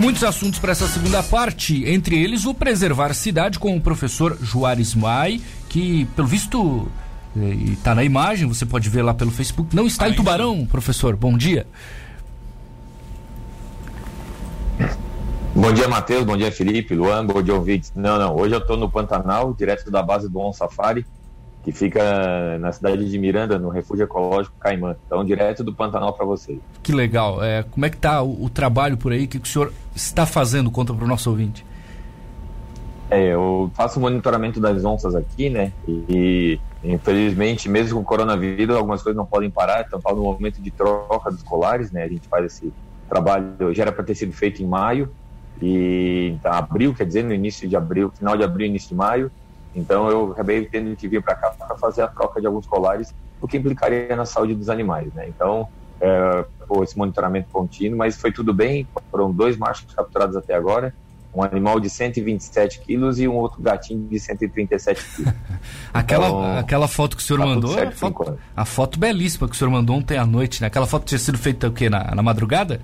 Muitos assuntos para essa segunda parte, entre eles o preservar a cidade com o professor Juarez Mai, que pelo visto está na imagem, você pode ver lá pelo Facebook. Não está em Tubarão, professor. Bom dia. Bom dia, Matheus. Bom dia, Felipe, Luan. Bom dia, ouvintes. Não, não. Hoje eu estou no Pantanal, direto da base do On Safari, que fica na cidade de Miranda, no Refúgio Ecológico Caimã. Então, direto do Pantanal para vocês. Que legal. É, como é que está o, o, trabalho por aí? O que, que o senhor está fazendo? Conta para o nosso ouvinte. É, eu faço monitoramento das onças aqui, né? E, infelizmente, mesmo com o coronavírus, algumas coisas não podem parar. Então, no momento de troca dos colares, né? A gente faz esse trabalho, já era para ter sido feito em maio, e então, abril, quer dizer, no início de abril, final de abril, início de maio. Então eu acabei tendo que vir para cá para fazer a troca de alguns colares, o que implicaria na saúde dos animais, né? Então, é, pô, esse monitoramento contínuo, mas foi tudo bem. Foram dois machos capturados até agora, um animal de 127 quilos e um outro gatinho de 137 quilos. aquela, então, aquela foto que o senhor tá mandou, a foto, a foto, belíssima que o senhor mandou ontem à noite, né? Aquela foto tinha sido feita o quê? Na, na madrugada?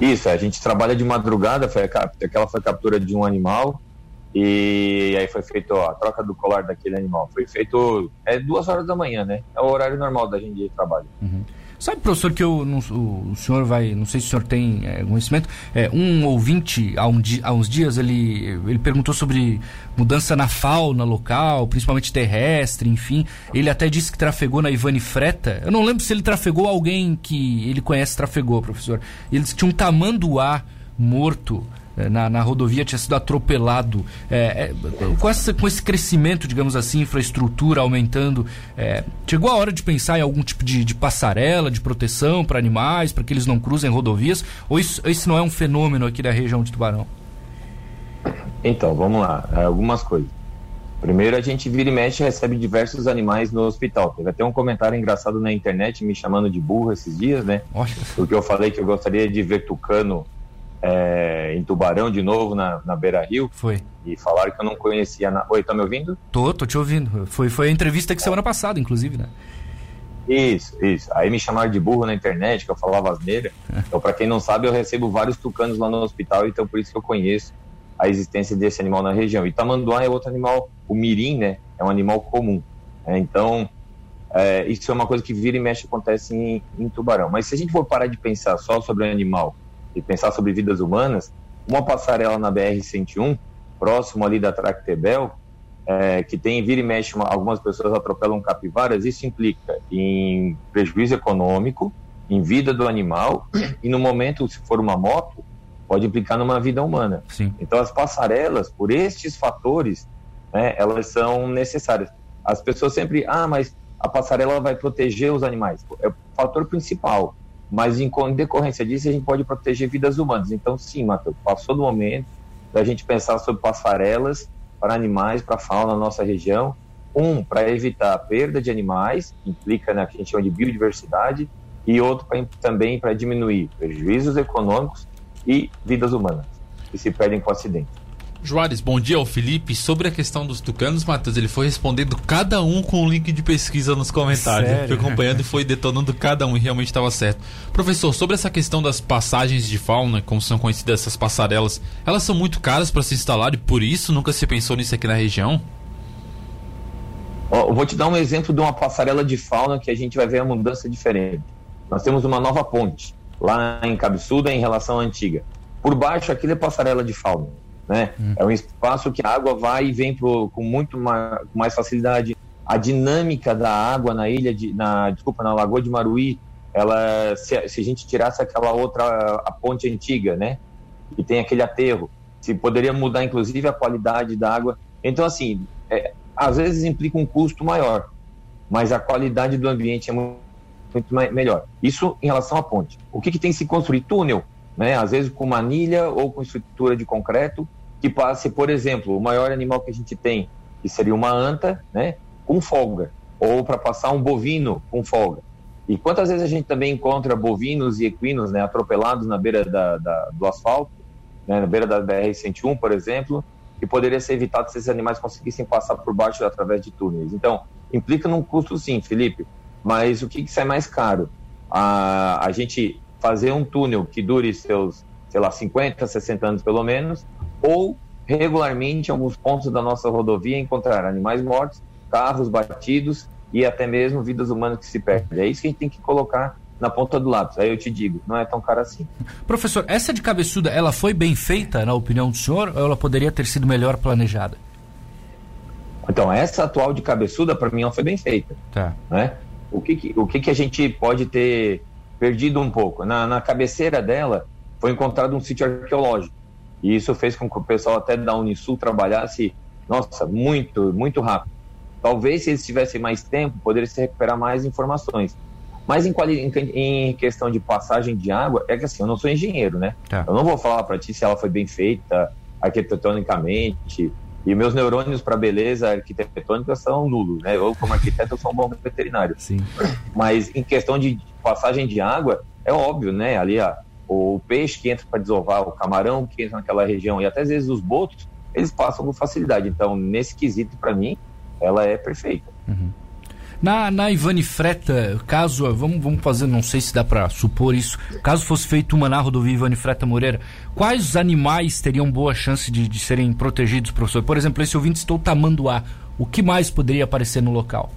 Isso, a gente trabalha de madrugada, foi aquela foi a captura de um animal e aí foi feito ó, a troca do colar daquele animal. Foi feito é duas horas da manhã, né? É o horário normal da gente de trabalho. Uhum. Sabe, professor, que eu, não, o, senhor vai, não sei se o senhor tem é, conhecimento, é, um ouvinte, há, um há uns dias, ele, ele perguntou sobre mudança na fauna local, principalmente terrestre, enfim. Ele até disse que trafegou na Ivane Freta. Eu não lembro se ele trafegou alguém que ele conhece trafegou, professor. Ele disse que tinha um tamanduá morto na, na, rodovia tinha sido atropelado. É, é, com, essa, com esse crescimento, digamos assim, infraestrutura aumentando, é, chegou a hora de pensar em algum tipo de, de passarela, de proteção para animais, para que eles não cruzem rodovias? Ou isso, isso não é um fenômeno aqui da região de Tubarão? Então, vamos lá. É, algumas coisas. Primeiro, a gente vira e mexe e recebe diversos animais no hospital. Teve até um comentário engraçado na internet me chamando de burro esses dias, né? Porque eu falei que eu gostaria de ver tucano é, em Tubarão de novo, na, na Beira Rio. Foi. E falaram que eu não conhecia. Na... Oi, tá me ouvindo? Tô, tô te ouvindo. Foi, foi a entrevista que é. semana passada, inclusive, né? Isso, isso. Aí me chamaram de burro na internet, que eu falava asneira. É. Então, para quem não sabe, eu recebo vários tucanos lá no hospital, então por isso que eu conheço a existência desse animal na região. E tamanduá é outro animal, o mirim, né? É um animal comum. É, então, é, isso é uma coisa que vira e mexe acontece em, em tubarão. Mas se a gente for parar de pensar só sobre o animal e pensar sobre vidas humanas, uma passarela na BR-101, próximo ali da Tractebel, é, que tem vira e mexe, uma, algumas pessoas atropelam capivaras, isso implica em prejuízo econômico, em vida do animal, e no momento, se for uma moto, pode implicar numa vida humana. Sim. Então, as passarelas, por estes fatores, né, elas são necessárias. As pessoas sempre, ah, mas a passarela vai proteger os animais. É o fator principal mas em decorrência disso a gente pode proteger vidas humanas. Então, sim, Matheus, passou do momento da gente pensar sobre passarelas para animais, para fauna na nossa região. Um, para evitar a perda de animais, que implica na né, que a gente chama de biodiversidade, e outro pra, também para diminuir prejuízos econômicos e vidas humanas que se perdem com acidente. Juarez, bom dia ao Felipe. Sobre a questão dos tucanos, Matheus, ele foi respondendo cada um com um link de pesquisa nos comentários. Sério? Foi acompanhando e foi detonando cada um e realmente estava certo. Professor, sobre essa questão das passagens de fauna, como são conhecidas essas passarelas, elas são muito caras para se instalar e por isso nunca se pensou nisso aqui na região? Oh, vou te dar um exemplo de uma passarela de fauna que a gente vai ver a mudança diferente. Nós temos uma nova ponte lá em Cabeçuda em relação à antiga. Por baixo, aquilo é passarela de fauna né? Hum. É um espaço que a água vai e vem pro, com muito mais, com mais facilidade. A dinâmica da água na ilha de, na, desculpa, na Lagoa de Maruí, ela, se, se a gente tirasse aquela outra, a ponte antiga, né? E tem aquele aterro, se poderia mudar inclusive a qualidade da água. Então, assim, é, às vezes implica um custo maior, mas a qualidade do ambiente é muito, muito melhor. Isso em relação à ponte. O que, que tem que se construir? Túnel né? às vezes com manilha ou com estrutura de concreto, que passe, por exemplo, o maior animal que a gente tem, que seria uma anta, né? com folga, ou para passar um bovino com folga. E quantas vezes a gente também encontra bovinos e equinos né, atropelados na beira da, da do asfalto, né, na beira da BR-101, por exemplo, que poderia ser evitado se esses animais conseguissem passar por baixo através de túneis. Então, implica num custo sim, Felipe, mas o que, que sai mais caro? A, a gente fazer um túnel que dure seus sei lá, 50, 60 anos pelo menos, ou regularmente em alguns pontos da nossa rodovia encontrar animais mortos, carros batidos e até mesmo vidas humanas que se perdem. É isso que a gente tem que colocar na ponta do lápis. Aí eu te digo, não é tão caro assim. Professor, essa de cabeçuda, ela foi bem feita, na opinião do senhor, ou ela poderia ter sido melhor planejada? Então, essa atual de cabeçuda, para mim, ela foi bem feita. Tá. Né? O, que, que o que, que a gente pode ter perdido um pouco? Na, na cabeceira dela, foi encontrado um sítio arqueológico. E isso fez com que o pessoal até da Unisul trabalhasse, nossa, muito, muito rápido. Talvez se eles tivessem mais tempo, poderiam se recuperar mais informações. Mas em, em, questão de passagem de água, é que assim, eu não sou engenheiro, né? Tá. Eu não vou falar para ti se ela foi bem feita arquitetonicamente. E meus neurônios para beleza arquitetônica são nulos, né? Eu, como arquiteto, sou um bom veterinário. Sim. Mas em questão de passagem de água, é óbvio, né? Ali, ó, o peixe que entra para desovar, o camarão que entra naquela região e até às vezes os botos, eles passam com facilidade. Então, nesse quesito, para mim, ela é perfeita. Uhum. Na, na Ivani Freta, caso, vamos, vamos fazer, não sei se dá para supor isso, caso fosse feito uma na rodovia Ivani Freta Moreira, quais animais teriam boa chance de, de serem protegidos, professor? Por exemplo, esse ouvinte estou tamanduá, o que mais poderia aparecer no local?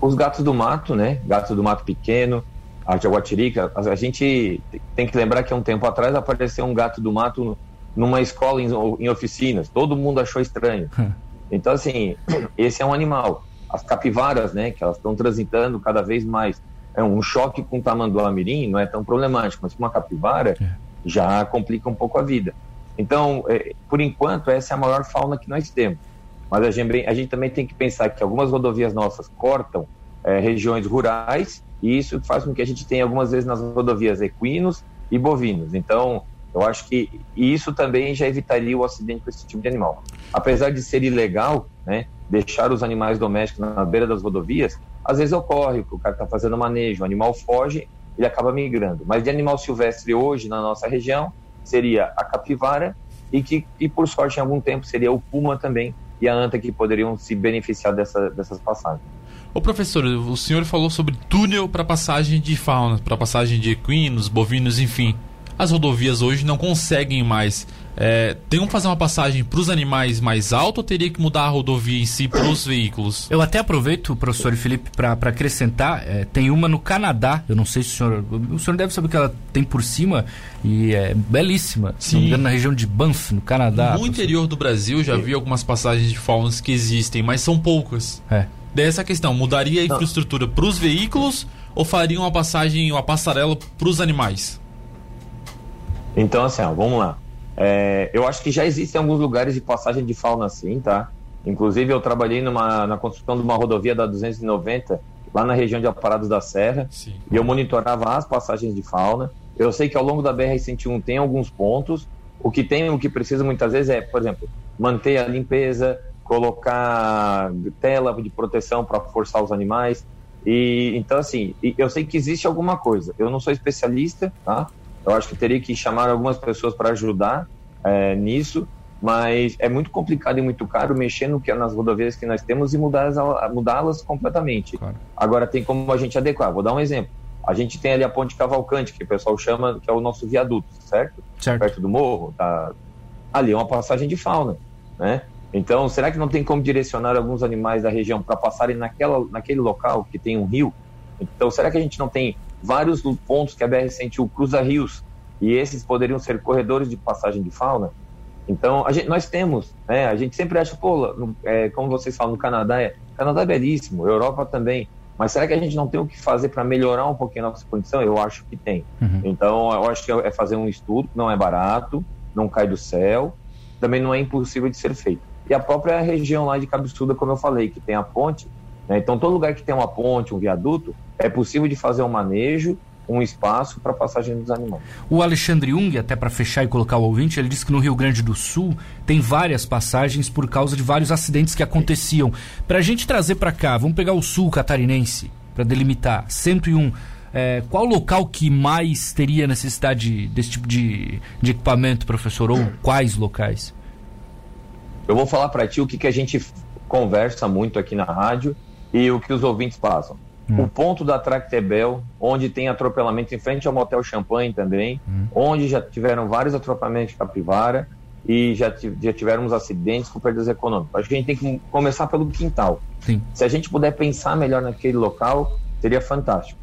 Os gatos do mato, né? Gatos do mato pequeno, a jaguatirica. A, a gente tem que lembrar que há um tempo atrás apareceu um gato do mato numa escola em, em oficinas. Todo mundo achou estranho. Hum. Então, assim, esse é um animal as capivaras, né, que elas estão transitando cada vez mais. É um choque com o tamanduá mirim não é tão problemático, mas com uma capivara é. já complica um pouco a vida. Então, é, por enquanto, essa é a maior fauna que nós temos. Mas a gente, a gente também tem que pensar que algumas rodovias nossas cortam é, regiões rurais e isso faz com que a gente tenha algumas vezes nas rodovias equinos e bovinos. Então, eu acho que isso também já evitaria o acidente com esse tipo de animal. Apesar de ser ilegal, né, deixar os animais domésticos na beira das rodovias, às vezes ocorre que o cara está fazendo manejo, o animal foge, ele acaba migrando. Mas de animal silvestre hoje na nossa região seria a capivara e que, e por sorte, em algum tempo seria o puma também e a anta que poderiam se beneficiar dessa, dessas passagens. Ô professor, o senhor falou sobre túnel para passagem de fauna, para passagem de equinos, bovinos, enfim. As rodovias hoje não conseguem mais é, tem que fazer uma passagem para os animais mais alta ou teria que mudar a rodovia em si para os veículos? Eu até aproveito, professor Felipe, para acrescentar. É, tem uma no Canadá, eu não sei se o senhor. O senhor deve saber que ela tem por cima e é belíssima. Sim. Se não me engano, na região de Banff, no Canadá. No interior do Brasil já vi algumas passagens de faunas que existem, mas são poucas. É. Dessa questão, mudaria a infraestrutura para os veículos ou faria uma passagem, uma passarela para os animais? Então, assim, ó, vamos lá. É, eu acho que já existem alguns lugares de passagem de fauna assim, tá? Inclusive, eu trabalhei numa, na construção de uma rodovia da 290, lá na região de Aparados da Serra, Sim. e eu monitorava as passagens de fauna. Eu sei que ao longo da BR-101 tem alguns pontos. O que tem, o que precisa muitas vezes é, por exemplo, manter a limpeza, colocar tela de proteção para forçar os animais. E então assim, eu sei que existe alguma coisa. Eu não sou especialista, tá? Eu acho que teria que chamar algumas pessoas para ajudar é, nisso, mas é muito complicado e muito caro mexer no que nas rodovias que nós temos e mudá-las mudá completamente. Claro. Agora tem como a gente adequar. Vou dar um exemplo. A gente tem ali a ponte Cavalcante, que o pessoal chama, que é o nosso viaduto, certo? certo. Perto do morro. Tá... Ali é uma passagem de fauna, né? Então, será que não tem como direcionar alguns animais da região para passarem naquela, naquele local que tem um rio? Então, será que a gente não tem vários pontos que a BR-101 cruza rios e esses poderiam ser corredores de passagem de fauna. Então, gente, nós temos, né, a gente sempre acha, pô, no, é, como vocês falam, no Canadá, é, Canadá é belíssimo, Europa também, mas será que a gente não tem o que fazer para melhorar um pouquinho a nossa condição? Eu acho que tem. Uhum. Então, eu acho que é fazer um estudo, não é barato, não cai do céu, também não é impossível de ser feito. E a própria região lá de Cabeçuda, como eu falei, que tem a ponte, né, então todo lugar que tem uma ponte, um viaduto, é possível de fazer um manejo, um espaço para passagem dos animais. O Alexandre Jung, até para fechar e colocar o ouvinte, ele disse que no Rio Grande do Sul tem várias passagens por causa de vários acidentes que aconteciam. Para a gente trazer para cá, vamos pegar o sul catarinense para delimitar 101. É, qual local que mais teria necessidade desse tipo de, de equipamento, professor? Ou quais locais? Eu vou falar para ti o que, que a gente conversa muito aqui na rádio e o que os ouvintes passam. Hum. O ponto da Tractebel, onde tem atropelamento em frente ao Motel Champagne também, hum. onde já tiveram vários atropelamentos de capivara e já, já tivemos acidentes com perdas econômicas. Acho que a gente tem que começar pelo quintal. Sim. Se a gente puder pensar melhor naquele local, seria fantástico.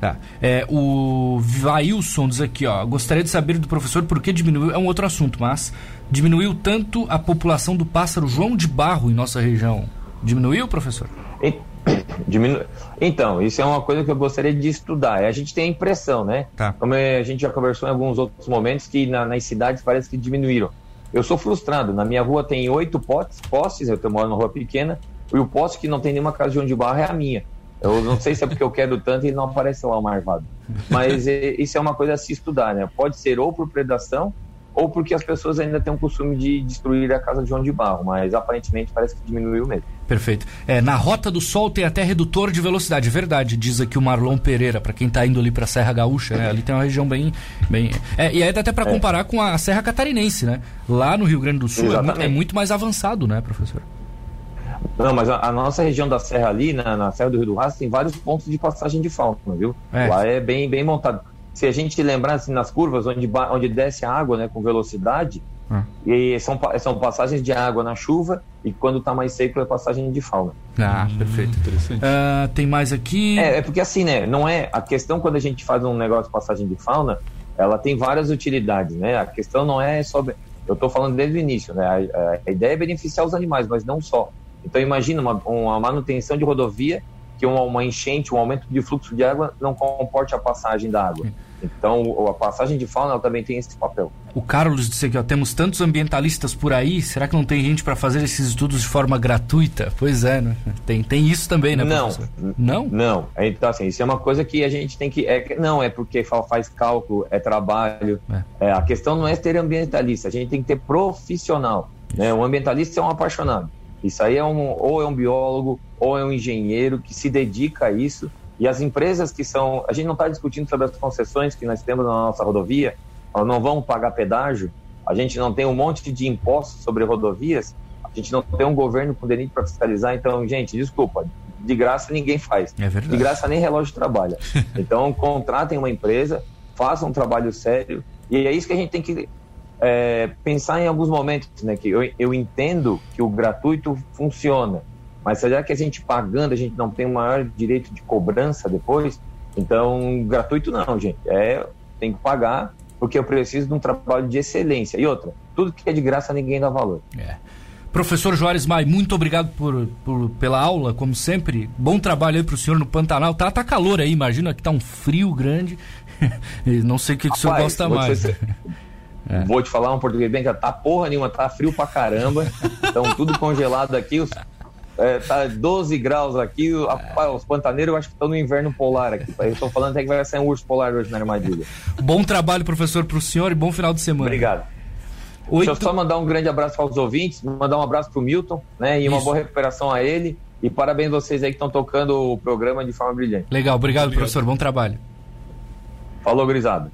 Tá. É, o Vailson diz aqui, ó, gostaria de saber do professor por que diminuiu, é um outro assunto, mas diminuiu tanto a população do pássaro João de Barro em nossa região. Diminuiu, professor? E, diminu... Então, isso é uma coisa que eu gostaria de estudar. A gente tem a impressão, né? Tá. Como a gente já conversou em alguns outros momentos, que na, nas cidades parece que diminuíram. Eu sou frustrado. Na minha rua tem oito postes, postes, eu moro numa rua pequena, e o poste que não tem nenhuma casa de João de Barro é a minha. Eu não sei se é porque eu quero tanto e não aparece lá o marvado. Mas é, isso é uma coisa a se estudar, né? Pode ser ou por predação ou porque as pessoas ainda têm o costume de destruir a casa de João de Barro, mas aparentemente parece que diminuiu mesmo. Perfeito. É, na Rota do Sol tem até redutor de velocidade, é verdade, diz aqui o Marlon Pereira, para quem está indo ali para a Serra Gaúcha, né? Ali tem uma região bem. bem é, e aí dá até para é. comparar com a Serra Catarinense, né? Lá no Rio Grande do Sul é muito, é muito mais avançado, né, professor? Não, mas a, a, nossa região da Serra ali, na, na, Serra do Rio do Rastro, tem vários pontos de passagem de fauna, viu? É. Lá é bem, bem montado. Se a gente lembrar assim, nas curvas onde, onde desce a água né, com velocidade, ah. e são, são passagens de água na chuva e quando está mais seco é passagem de fauna. Ah, perfeito. Uh, tem mais aqui. É, é porque assim, né? Não é. A questão quando a gente faz um negócio de passagem de fauna, ela tem várias utilidades, né? A questão não é sobre. Eu estou falando desde o início, né? A, a, a ideia é beneficiar os animais, mas não só. Então imagina uma, uma manutenção de rodovia que uma, uma, enchente, um aumento de fluxo de água não comporte a passagem da água. Então a passagem de fauna também tem esse papel. O Carlos disse ó, temos tantos ambientalistas por aí, será que não tem gente para fazer esses estudos de forma gratuita? Pois é, né? Tem, tem isso também, né? Não, professor? não, não. Então assim, isso é uma coisa que a gente tem que, é, não é porque faz cálculo, é trabalho. É. É, a questão não é ter ambientalista, a gente tem que ter profissional. Né? O ambientalista é um apaixonado. Isso aí é um, ou é um biólogo, ou é um engenheiro que se dedica a isso. E as empresas que são. A gente não está discutindo sobre as concessões que nós temos na nossa rodovia, elas não vão pagar pedágio, a gente não tem um monte de impostos sobre rodovias, a gente não tem um governo com DENIT para fiscalizar. Então, gente, desculpa, de graça ninguém faz. É de graça nem relógio trabalha. Então, contratem uma empresa, façam um trabalho sério, e é isso que a gente tem que é, pensar em alguns momentos, né? Que eu, eu entendo que o gratuito funciona, mas será que a gente pagando, a gente não tem o maior direito de cobrança depois? Então, gratuito não, gente. É, tem que pagar, porque eu preciso de um trabalho de excelência. E outra, tudo que é de graça ninguém dá valor. É. Professor Juarez Mai, muito obrigado por, por, pela aula, como sempre. Bom trabalho aí para o senhor no Pantanal. Tá, tá calor aí, imagina que tá um frio grande. não sei o que, que o senhor gosta mais. É. Vou te falar um português bem que tá porra nenhuma, tá frio pra caramba. Então tudo congelado aqui. Os, é, tá 12 graus aqui. É. Os pantaneiros eu acho que estão no inverno polar aqui. Eu tô falando até que vai sair um urso polar hoje na armadilha. Bom trabalho, professor, pro senhor e bom final de semana. Obrigado. Oito... Deixa eu só mandar um grande abraço para os ouvintes, mandar um abraço pro Milton, né? E uma boa recuperação a ele. E parabéns vocês aí que estão tocando o programa de forma brilhante. Legal, obrigado, obrigado. professor. Bom trabalho. Falou, grisado.